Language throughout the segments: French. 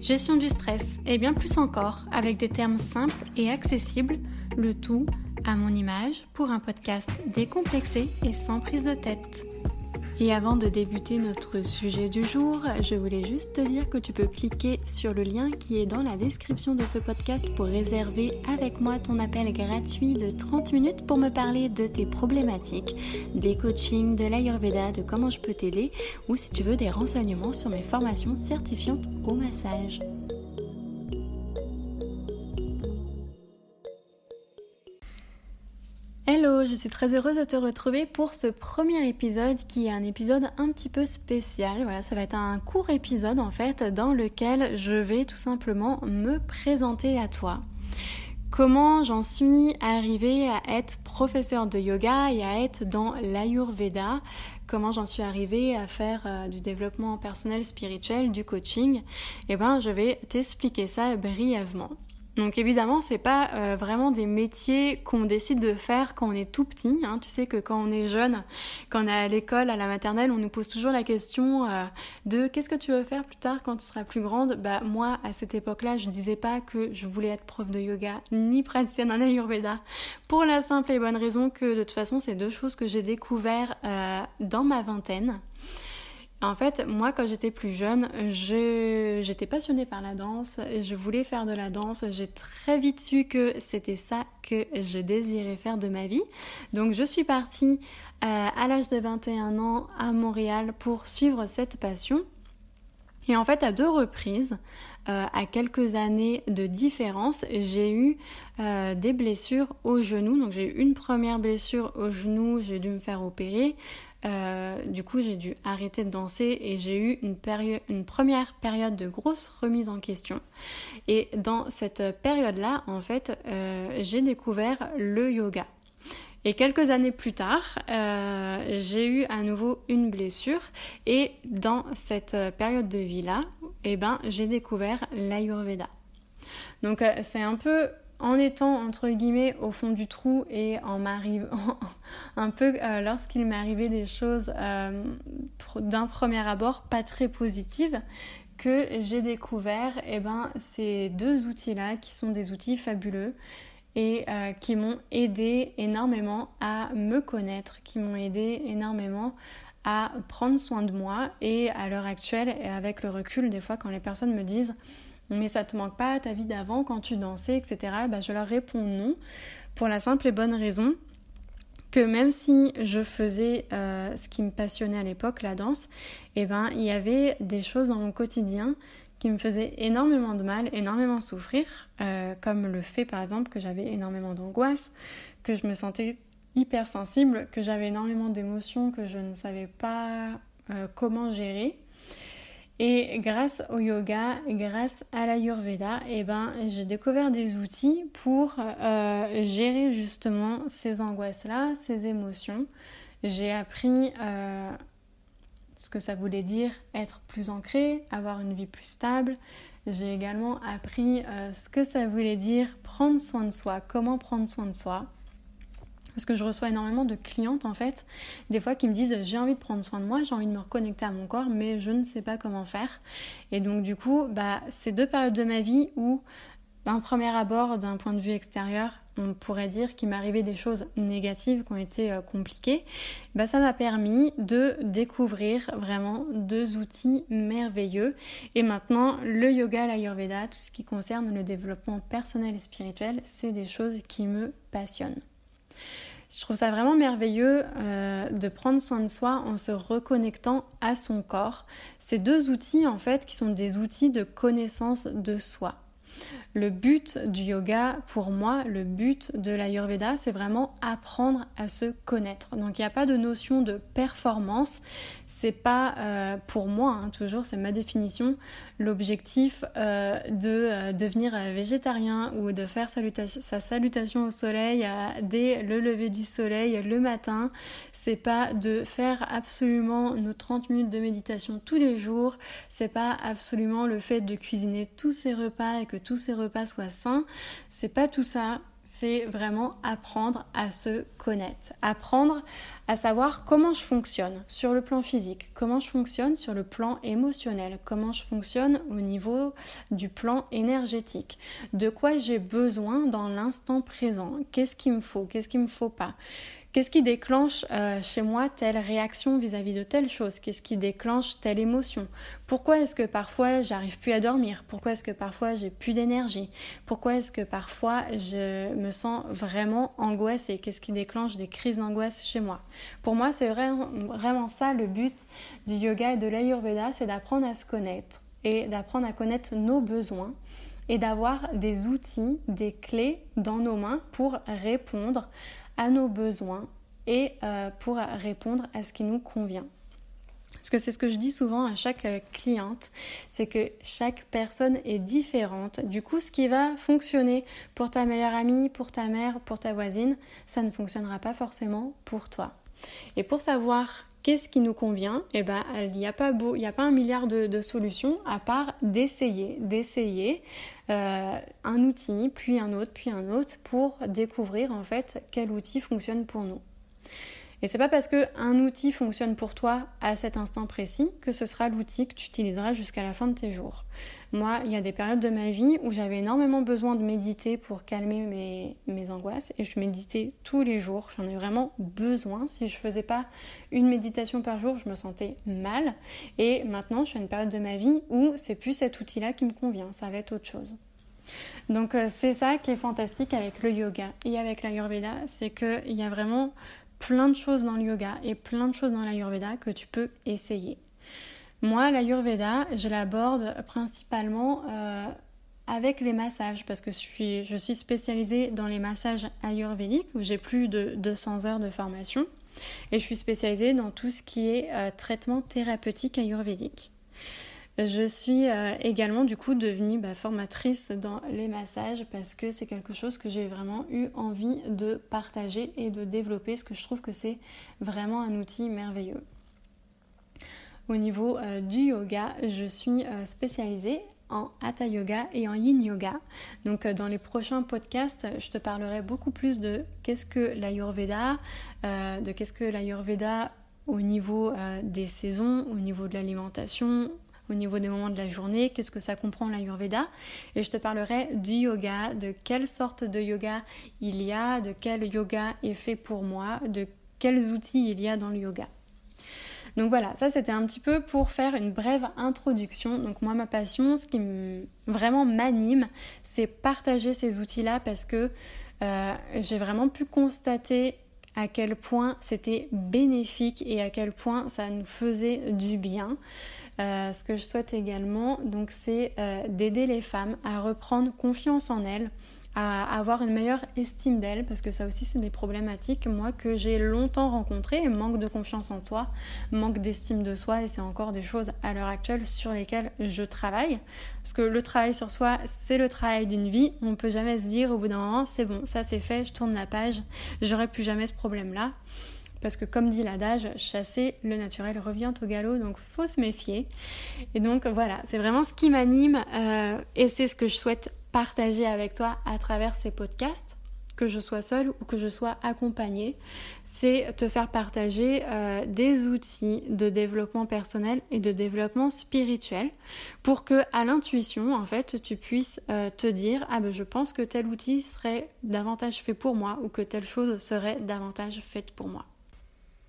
gestion du stress et bien plus encore avec des termes simples et accessibles, le tout à mon image pour un podcast décomplexé et sans prise de tête. Et avant de débuter notre sujet du jour, je voulais juste te dire que tu peux cliquer sur le lien qui est dans la description de ce podcast pour réserver avec moi ton appel gratuit de 30 minutes pour me parler de tes problématiques, des coachings, de l'Ayurveda, de comment je peux t'aider ou si tu veux des renseignements sur mes formations certifiantes au massage. Suis très heureuse de te retrouver pour ce premier épisode qui est un épisode un petit peu spécial. Voilà, ça va être un court épisode en fait dans lequel je vais tout simplement me présenter à toi. Comment j'en suis arrivée à être professeur de yoga et à être dans l'Ayurveda? Comment j'en suis arrivée à faire euh, du développement personnel spirituel, du coaching? Eh ben, je vais t'expliquer ça brièvement. Donc évidemment, c'est pas euh, vraiment des métiers qu'on décide de faire quand on est tout petit. Hein. Tu sais que quand on est jeune, quand on est à l'école, à la maternelle, on nous pose toujours la question euh, de qu'est-ce que tu veux faire plus tard quand tu seras plus grande? Bah moi, à cette époque-là, je disais pas que je voulais être prof de yoga ni praticienne en Ayurveda, pour la simple et bonne raison que de toute façon, c'est deux choses que j'ai découvert euh, dans ma vingtaine. En fait, moi, quand j'étais plus jeune, j'étais passionnée par la danse, je voulais faire de la danse, j'ai très vite su que c'était ça que je désirais faire de ma vie. Donc, je suis partie euh, à l'âge de 21 ans à Montréal pour suivre cette passion. Et en fait, à deux reprises, euh, à quelques années de différence, j'ai eu euh, des blessures au genou. Donc j'ai eu une première blessure au genou, j'ai dû me faire opérer. Euh, du coup, j'ai dû arrêter de danser et j'ai eu une, première période de grosse remise en question. Et dans cette période-là, en fait, euh, j'ai découvert le yoga. Et quelques années plus tard, euh, j'ai eu à nouveau une blessure et dans cette période de vie-là, eh ben, j'ai découvert l'Ayurveda. Donc c'est un peu en étant entre guillemets au fond du trou et en m'arrivant un peu euh, lorsqu'il m'est arrivé des choses euh, d'un premier abord pas très positives que j'ai découvert eh ben, ces deux outils-là qui sont des outils fabuleux et euh, qui m'ont aidé énormément à me connaître, qui m'ont aidé énormément à prendre soin de moi et à l'heure actuelle et avec le recul des fois quand les personnes me disent mais ça te manque pas à ta vie d'avant quand tu dansais, etc. Bah, je leur réponds non, pour la simple et bonne raison que même si je faisais euh, ce qui me passionnait à l'époque, la danse, eh ben, il y avait des choses dans mon quotidien qui me faisaient énormément de mal, énormément souffrir, euh, comme le fait par exemple que j'avais énormément d'angoisse, que je me sentais hyper sensible, que j'avais énormément d'émotions que je ne savais pas euh, comment gérer. Et grâce au yoga, grâce à l'ayurveda, eh ben, j'ai découvert des outils pour euh, gérer justement ces angoisses-là, ces émotions. J'ai appris euh, ce que ça voulait dire être plus ancré, avoir une vie plus stable. J'ai également appris euh, ce que ça voulait dire prendre soin de soi, comment prendre soin de soi parce que je reçois énormément de clientes en fait, des fois qui me disent j'ai envie de prendre soin de moi, j'ai envie de me reconnecter à mon corps, mais je ne sais pas comment faire. Et donc du coup, bah, c'est deux périodes de ma vie où, d'un premier abord, d'un point de vue extérieur, on pourrait dire qu'il m'arrivait des choses négatives qui ont été euh, compliquées, bah, ça m'a permis de découvrir vraiment deux outils merveilleux. Et maintenant, le yoga, l'ayurveda, tout ce qui concerne le développement personnel et spirituel, c'est des choses qui me passionnent. Je trouve ça vraiment merveilleux euh, de prendre soin de soi en se reconnectant à son corps. Ces deux outils, en fait, qui sont des outils de connaissance de soi. Le but du yoga, pour moi, le but de l'Ayurveda, c'est vraiment apprendre à se connaître. Donc il n'y a pas de notion de performance. C'est pas euh, pour moi, hein, toujours, c'est ma définition, l'objectif euh, de euh, devenir végétarien ou de faire sa salutation au soleil dès le lever du soleil le matin. C'est pas de faire absolument nos 30 minutes de méditation tous les jours. C'est pas absolument le fait de cuisiner tous ces repas et que tous ces repas pas soit sain, c'est pas tout ça. C'est vraiment apprendre à se connaître, apprendre à savoir comment je fonctionne sur le plan physique, comment je fonctionne sur le plan émotionnel, comment je fonctionne au niveau du plan énergétique, de quoi j'ai besoin dans l'instant présent, qu'est-ce qu'il me faut, qu'est-ce qu'il me faut pas, Qu'est-ce qui déclenche euh, chez moi telle réaction vis-à-vis de telle chose? Qu'est-ce qui déclenche telle émotion? Pourquoi est-ce que parfois j'arrive plus à dormir? Pourquoi est-ce que parfois j'ai plus d'énergie? Pourquoi est-ce que parfois je me sens vraiment angoissée? Qu'est-ce qui déclenche des crises d'angoisse chez moi? Pour moi, c'est vraiment, vraiment ça le but du yoga et de l'ayurveda, c'est d'apprendre à se connaître et d'apprendre à connaître nos besoins et d'avoir des outils, des clés dans nos mains pour répondre à nos besoins et euh, pour répondre à ce qui nous convient. Parce que c'est ce que je dis souvent à chaque euh, cliente, c'est que chaque personne est différente. Du coup, ce qui va fonctionner pour ta meilleure amie, pour ta mère, pour ta voisine, ça ne fonctionnera pas forcément pour toi. Et pour savoir qu'est-ce qui nous convient? Eh ben, il n'y a pas un milliard de, solutions à part d'essayer, d'essayer euh, un outil, puis un autre, puis un autre, pour découvrir en fait quel outil fonctionne pour nous. Et c'est pas parce qu'un outil fonctionne pour toi à cet instant précis que ce sera l'outil que tu utiliseras jusqu'à la fin de tes jours. Moi, il y a des périodes de ma vie où j'avais énormément besoin de méditer pour calmer mes, angoisses et je méditais tous les jours. J'en ai vraiment besoin. Si je faisais pas une méditation par jour, je me sentais mal. Et maintenant, je suis à une période de ma vie où c'est plus cet outil-là qui me convient. Ça va être autre chose. Donc euh, c'est ça qui est fantastique avec le yoga et avec l'ayurveda, c'est qu'il y a vraiment plein de choses dans le yoga et plein de choses dans l'ayurveda que tu peux essayer. Moi, l'ayurveda, je l'aborde principalement euh, avec les massages parce que je suis, spécialisée dans les massages ayurvédiques où j'ai plus de 200 heures de formation et je suis spécialisée dans tout ce qui est euh, traitement thérapeutique ayurvédique. Je suis euh, également du coup devenue bah, formatrice dans les massages parce que c'est quelque chose que j'ai vraiment eu envie de partager et de développer parce que je trouve que c'est vraiment un outil merveilleux. Au niveau euh, du yoga, je suis euh, spécialisée en Hatha Yoga et en Yin Yoga. Donc dans les prochains podcasts, je te parlerai beaucoup plus de qu'est-ce que l'Ayurveda, de qu'est-ce que l'Ayurveda au niveau des saisons, au niveau de l'alimentation, au niveau des moments de la journée, qu'est-ce que ça comprend l'Ayurveda. Et je te parlerai du yoga, de quelle sorte de yoga il y a, de quel yoga est fait pour moi, de quels outils il y a dans le yoga. Donc voilà, ça c'était un petit peu pour faire une brève introduction. Donc moi ma passion, ce qui vraiment m'anime, c'est partager ces outils-là parce que euh, j'ai vraiment pu constater à quel point c'était bénéfique et à quel point ça nous faisait du bien. Euh, ce que je souhaite également, donc, c'est euh, d'aider les femmes à reprendre confiance en elles, à avoir une meilleure estime d'elles, parce que ça aussi c'est des problématiques, moi, que j'ai longtemps rencontrées, manque de confiance en soi, manque d'estime de soi, et c'est encore des choses à l'heure actuelle sur lesquelles je travaille. Parce que le travail sur soi, c'est le travail d'une vie, on ne peut jamais se dire au bout d'un moment, c'est bon, ça c'est fait, je tourne la page, j'aurai plus jamais ce problème-là. Parce que comme dit l'adage, chasser le naturel revient au galop, donc faut se méfier. Et donc voilà, c'est vraiment ce qui m'anime euh, et c'est ce que je souhaite partager avec toi à travers ces podcasts que je sois seule ou que je sois accompagnée, c'est te faire partager euh, des outils de développement personnel et de développement spirituel pour que à l'intuition en fait tu puisses euh, te dire ah ben je pense que tel outil serait davantage fait pour moi ou que telle chose serait davantage faite pour moi.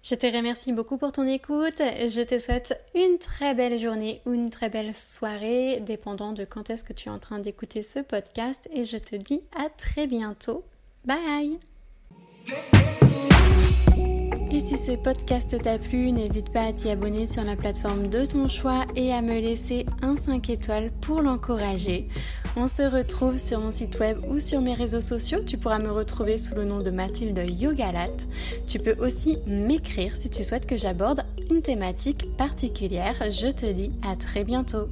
Je te remercie beaucoup pour ton écoute. Je te souhaite une très belle journée ou une très belle soirée, dépendant de quand est-ce que tu es en train d'écouter ce podcast. Et je te dis à très bientôt. Bye si ce podcast t'a plu, n'hésite pas à t'y abonner sur la plateforme de ton choix et à me laisser un 5 étoiles pour l'encourager. On se retrouve sur mon site web ou sur mes réseaux sociaux. Tu pourras me retrouver sous le nom de Mathilde Yogalat. Tu peux aussi m'écrire si tu souhaites que j'aborde une thématique particulière. Je te dis à très bientôt.